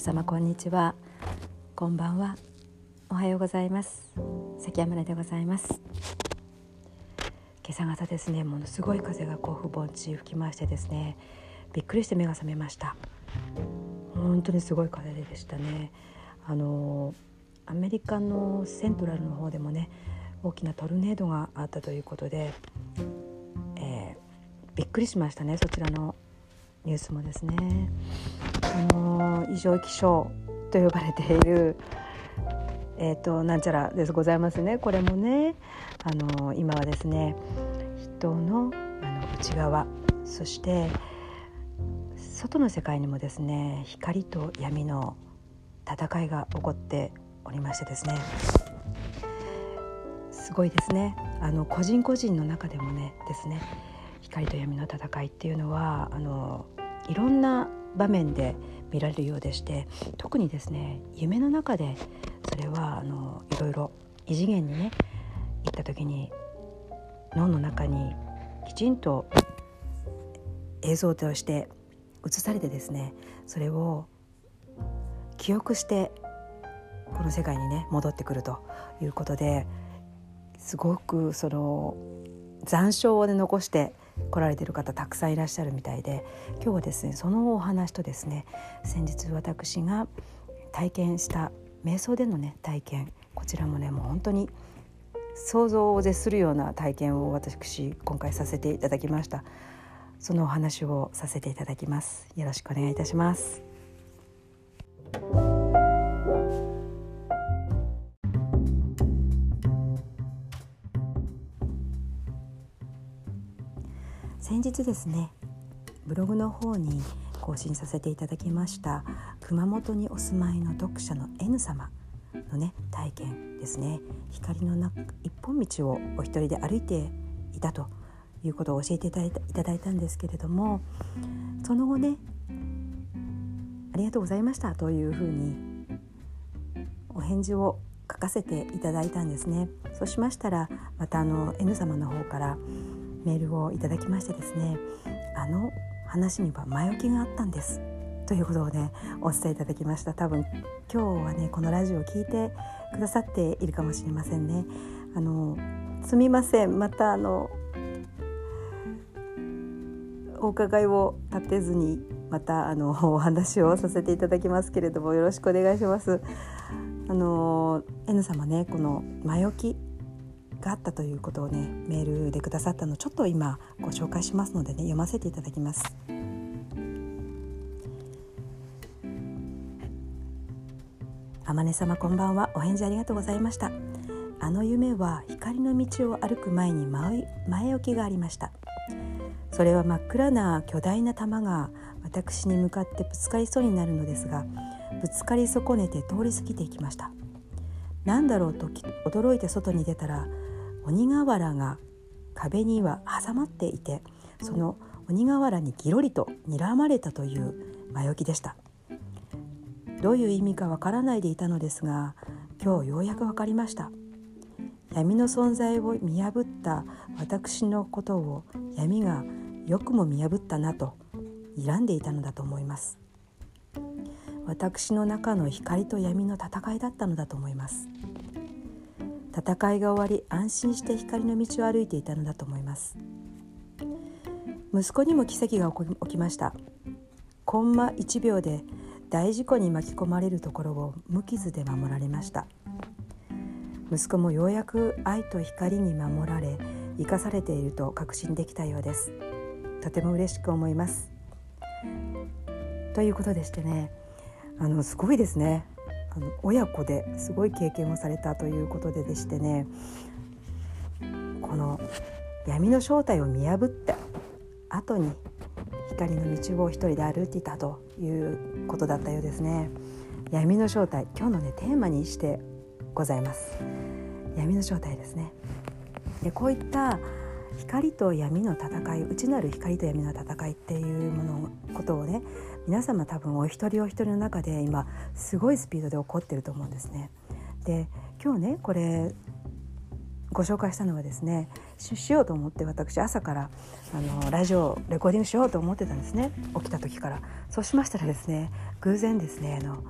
皆様こんにちは。こんばんは。おはようございます。関山でございます。今朝方ですねものすごい風が甲府盆地吹きましてですねびっくりして目が覚めました。本当にすごい風でしたね。あのアメリカのセントラルの方でもね大きなトルネードがあったということで、えー、びっくりしましたね。そちらのニュースもですね。あの異常気象と呼ばれているえーと、なんちゃらですございますね。これもねあの今はですね人のあの内側そして外の世界にもですね光と闇の戦いが起こっておりましてですね。すごいですね。あの個人個人の中でもねですね光と闇の戦いっていうのはあのいろんな場面で見られるようでして特にですね夢の中でそれはあのいろいろ異次元にね行った時に脳の中にきちんと映像として映されてですねそれを記憶してこの世界にね戻ってくるということですごくその残照を、ね、残して来られてる方たくさんいらっしゃるみたいで今日はですねそのお話とですね先日私が体験した瞑想でのね体験こちらもねもう本当に想像を絶するような体験を私今回させていただきました。そのお話をさせていただきます。よろしくお願いいたします。先日ですねブログの方に更新させていただきました熊本にお住まいの読者の N 様のね体験ですね。光のな一本道をお一人で歩いていたということを教えていただいたいただいたんですけれどもその後ねありがとうございましたというふうにお返事を書かせていただいたんですね。そうしましたらまたあの N 様の方からメールをいただきましてですねあの話には前置きがあったんです。ということをねお伝えいただきました。多分今日はねこのラジオを聞いてくださっているかもしれませんね。あのすみません。またあのお伺いを立てずにまたあのお話をさせていただきますけれどもよろしくお願いします。あの N 様ねこの前置きがあったということをねメールでくださったのちょっと今ご紹介しますのでね読ませていただきます。あまね様こんばんは。お返事ありがとうございました。あの夢は光の道を歩く前に前置きがありました。それは真っ暗な巨大な玉が私に向かってぶつかりそうになるのですがぶつかり損ねて通り過ぎていきました。何だろうと驚いて外に出たら鬼瓦が壁には挟まっていてその鬼瓦にギロリと睨まれたという前置きでした。どういう意味かわからないでいたのですが今日ようやく分かりました。闇の存在を見破った私のことを闇がよくも見破ったなと睨んでいたのだと思います。私の中の光と闇の戦いだったのだと思います。戦いが終わり安心して光の道を歩いていたのだと思います。息子にも奇跡が起きました。コンマ1秒で大事故に巻き込まれるところを無傷で守られました。息子もようやく愛と光に守られ生かされていると確信できたようです。とても嬉しく思います。ということでしてね。あのすごいですね。あの親子ですごい経験をされたということででしてね。この闇の正体を見破った後に光の道を一人で歩いていたということだったようですね。闇の正体今日のねテーマにしてございます。闇の正体ですね。でこういった光と闇の戦い内なる光と闇の戦いっていうものことをね皆様多分お一人お一人の中で今すごいスピードで起こってると思うんですね。で今日ねこれご紹介したのはですねしようと思って私朝からあのラジオレコーディングしようと思ってたんですね。起きた時から。そうしましたらですね偶然ですねあの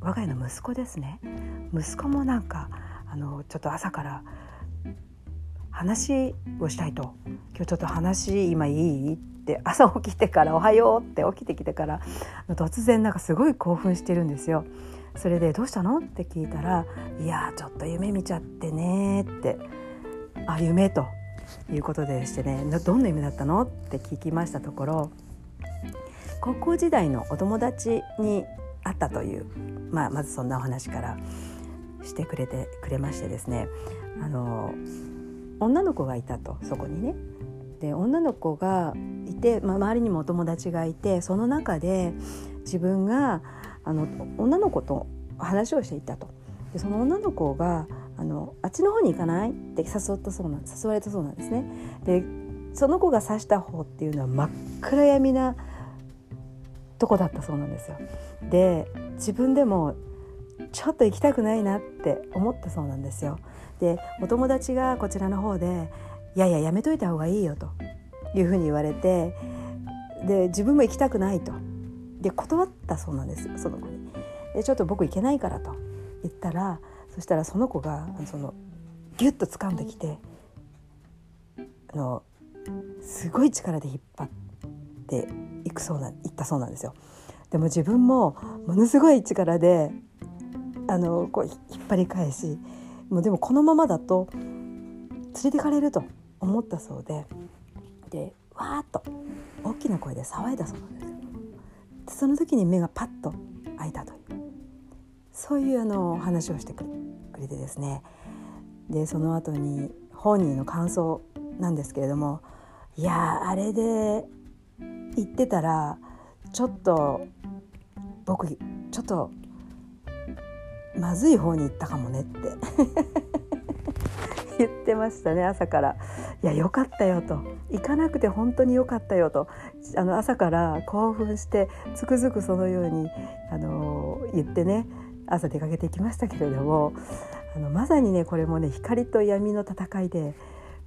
我が家の息子ですね。息子もなんかあのちょっと朝から話をしたいと。今日ちょっと話今いい？って朝起きてから「おはよう」って起きてきてから突然なんかすごい興奮してるんですよ。それで「どうしたの?」って聞いたら「いやちょっと夢見ちゃってね」って「あ夢」ということでしてね。どんな夢だったの？って聞きましたところ高校時代のお友達に会ったという、まあ、まずそんなお話からしてくれてくれましてですね。あの女の子がいたとそこにね。で女の子がいて、まあ、周りにもお友達がいてその中で自分があの女の子と話をしていたと。でその女の子があのあっちの方に行かないって誘ったそうな誘われたそうなんですね。でその子が指した方っていうのは真っ暗闇なとこだったそうなんですよ。で自分でもちょっと行きたくないなって思ったそうなんですよ。でお友達がこちらの方で「いやいややめといた方がいいよ」というふうに言われてで自分も行きたくないとで断ったそうなんですよその子に。でちょっと僕行けないからと言ったらそしたらその子がそのギュッと掴んできてあのすごい力で引っ張っていくそうないったそうなんですよ。でも自分もものすごい力であのこう引っ張り返し。もうでもこのままだと連れてかれると思ったそうで。でわーっと大きな声で騒いだそうなんです。でその時に目がパッと開いたという。そういうあの話をしてくれてですね。でその後に本人の感想なんですけれどもいやあれで言ってたらちょっと僕ちょっとまずい方に行ったかもねって。言ってましたね朝から「いやよかったよ」と「行かなくて本当によかったよ」と。あの朝から興奮してつくづくそのようにあの言ってね朝出かけていきましたけれどもあのまさにねこれもね光と闇の戦いで、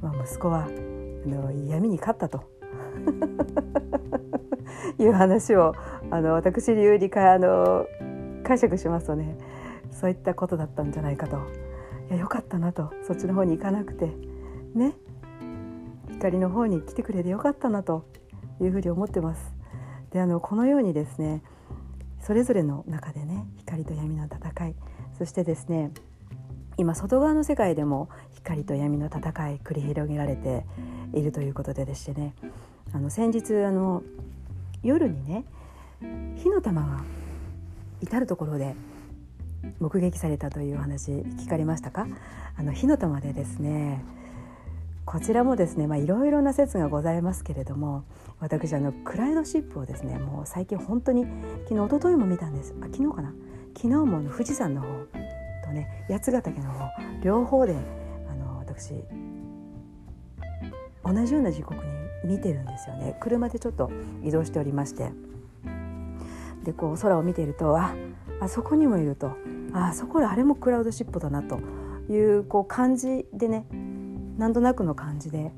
まあ、息子はあの闇に勝ったと。いう話をあの私流にかあの解釈しますとねそういったことだったんじゃないかと。いやよかったなと。そっちの方に行かなくて。ね。光の方に来てくれてよかったなというふうに思ってます。であのこのようにですねそれぞれの中でね光と闇の戦い。そしてですね今外側の世界でも光と闇の戦い繰り広げられているということででしてね。あの先日あの夜にね火の玉が至る所で目撃されたというお話聞かれましたか？あの火の玉でですねこちらもですねいろいろな説がございますけれども私あのクライドシップをですねもう最近本当に昨日一昨日も見たんです。あ昨日かな？昨日も富士山の方とね八ヶ岳の方両方であの私同じような時刻に見てるんですよね。車でちょっと移動しておりまして。でこう空を見ているとああそこにもいるとあそこらあれもクラウドシップだなというこう感じでねなんとなくの感じで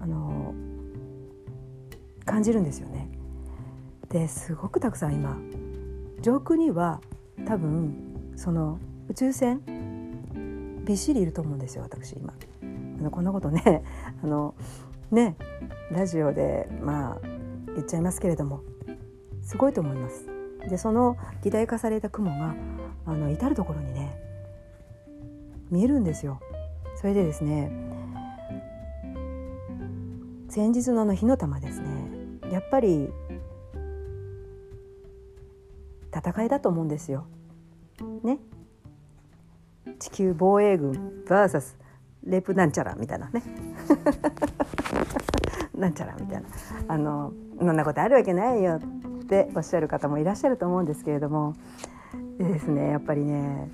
あの感じるんですよね。ですごくたくさん今上空には多分その宇宙船びっしりいると思うんですよ私今。あのこんなことね あのねラジオでまあ言っちゃいますけれどもすごいと思います。でその擬態化された雲があの至る所にね見えるんですよ。それでですね先日のあの火の玉ですねやっぱり戦いだと思うんですよ。ね地球防衛軍 VS レプなんちゃらみたいなね なんちゃらみたいなあのそんなことあるわけないよっておっしゃる方もいらっしゃると思うんですけれどもでですねやっぱりね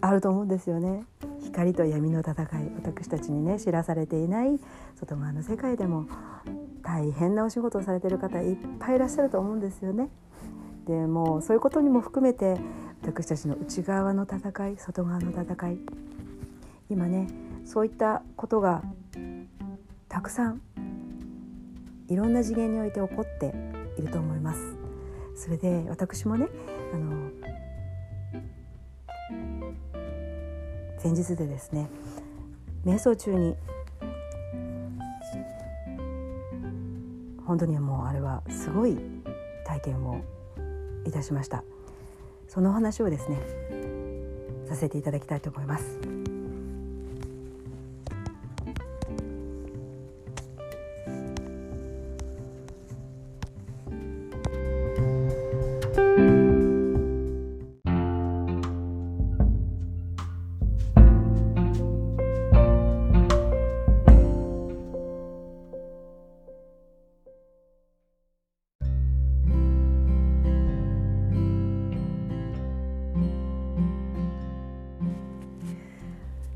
あると思うんですよね光と闇の戦い私たちにね知らされていない外側の世界でも大変なお仕事をされてる方いっぱいいらっしゃると思うんですよね。でもうそういうことにも含めて私たちの内側の戦い外側の戦い今ねそういったことがたくさんいろんな次元において起こっていると思います。それで私もねあの前日でですね瞑想中に本当にもうあれはすごい体験をいたしましたその話をですねさせていただきたいと思います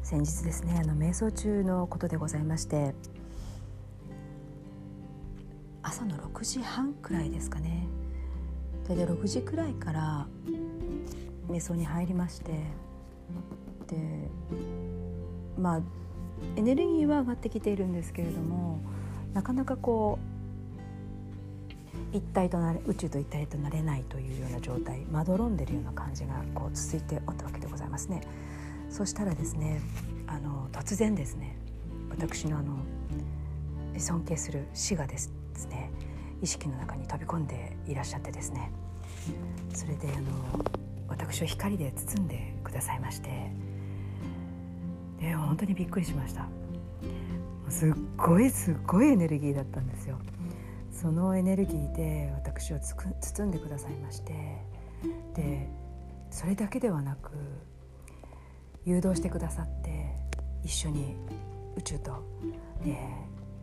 先日ですねあの瞑想中のことでございまして朝の6時半くらいですかね大体6時くらいから瞑想に入りましてでまあエネルギーは上がってきているんですけれどもなかなかこう一体となれ宇宙と一体となれないというような状態まどろんでるような感じがこう続いておったわけでございますね。そしたらですねあの突然ですね私のあの尊敬する死がですね意識の中に飛び込んでいらっしゃってですねそれであの私を光で包んでくださいましてで本当にびっくりしました。すっごいすっごいエネルギーだったんですよ。そのエネルギーで私を包んでくださいましてでそれだけではなく誘導してくださって一緒に宇宙と、え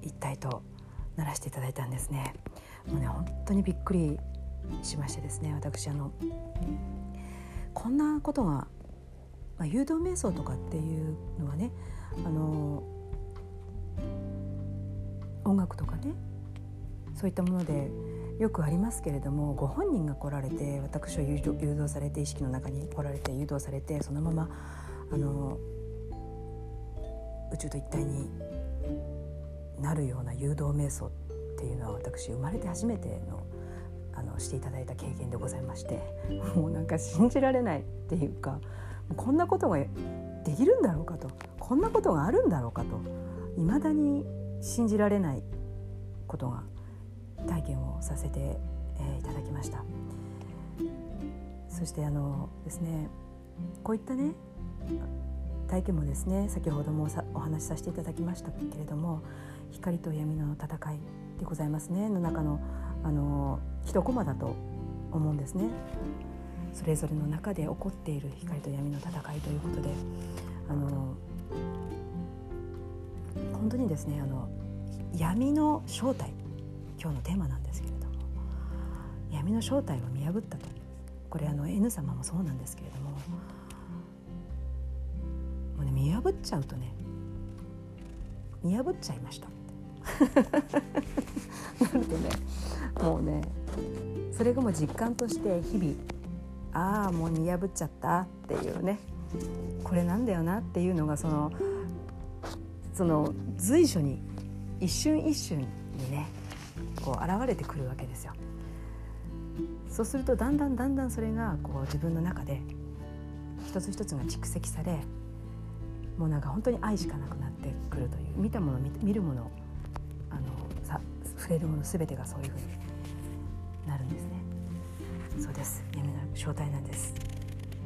ー、一体とならせていただいたんですね。もうね本当にびっくりしましてですね私あのこんなことが、まあ、誘導瞑想とかっていうのはねあの音楽とかねそういったものでよくありますけれどもご本人が来られて私は誘導されて意識の中に来られて誘導されてそのままあの宇宙と一体になるような誘導瞑想っていうのは私生まれて初めてのあのしていただいた経験でございまして もうなんか信じられないっていうかこんなことができるんだろうかとこんなことがあるんだろうかと未だに信じられないことが体験をさせて、えー、いただきました。そしてあのですねこういったね体験もですね先ほどもお話しさせていただきましたけれども光と闇の戦いでございますねの中のあの一コマだと思うんですね。それぞれの中で起こっている光と闇の戦いということであの本当にですねあの闇の正体今日のテーマなんですけれども闇の正体を見破ったとこれあの N 様もそうなんですけれどももうね見破っちゃうとね見破っちゃいました なるとねもうねそれがもう実感として日々ああもう見破っちゃったっていうねこれなんだよなっていうのがそのその随所に一瞬一瞬にねこう現れてくるわけですよ。そうするとだんだんだんだんそれがこう自分の中で一つ一つが蓄積されもうなんか本当に愛しかなくなってくるという見たもの見るものあのさ触れるもの全てがそういうふうになるんですね。そうです。闇の正体なんです。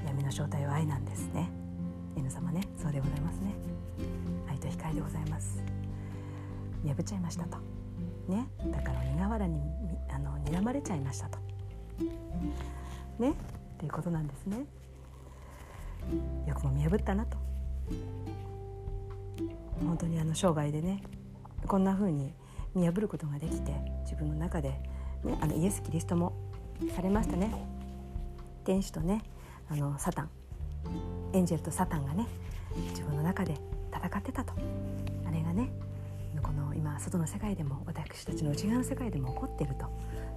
闇の正体は愛なんですね。N 様ねそうでございますね。愛と光でございます。破っちゃいましたと。ね。だから苦笑にあの睨まれちゃいましたと。ね。っていうことなんですね。よくも見破ったなと。本当にあの生涯でねこんな風に見破ることができて自分の中で、ね、あのイエス・キリストもされましたね。天使とねあのサタンエンジェルとサタンがね自分の中で戦ってたと。あれがねこの今外の世界でも私たちの内側の世界でも起こっていると。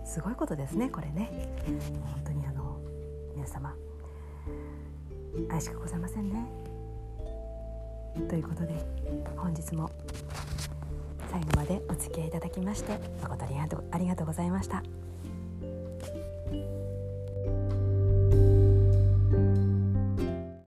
すごいことですねこれね。本当にあの皆様愛しかございませんね。ということで本日も最後までお付き合いいただきまして誠にありがとうございました。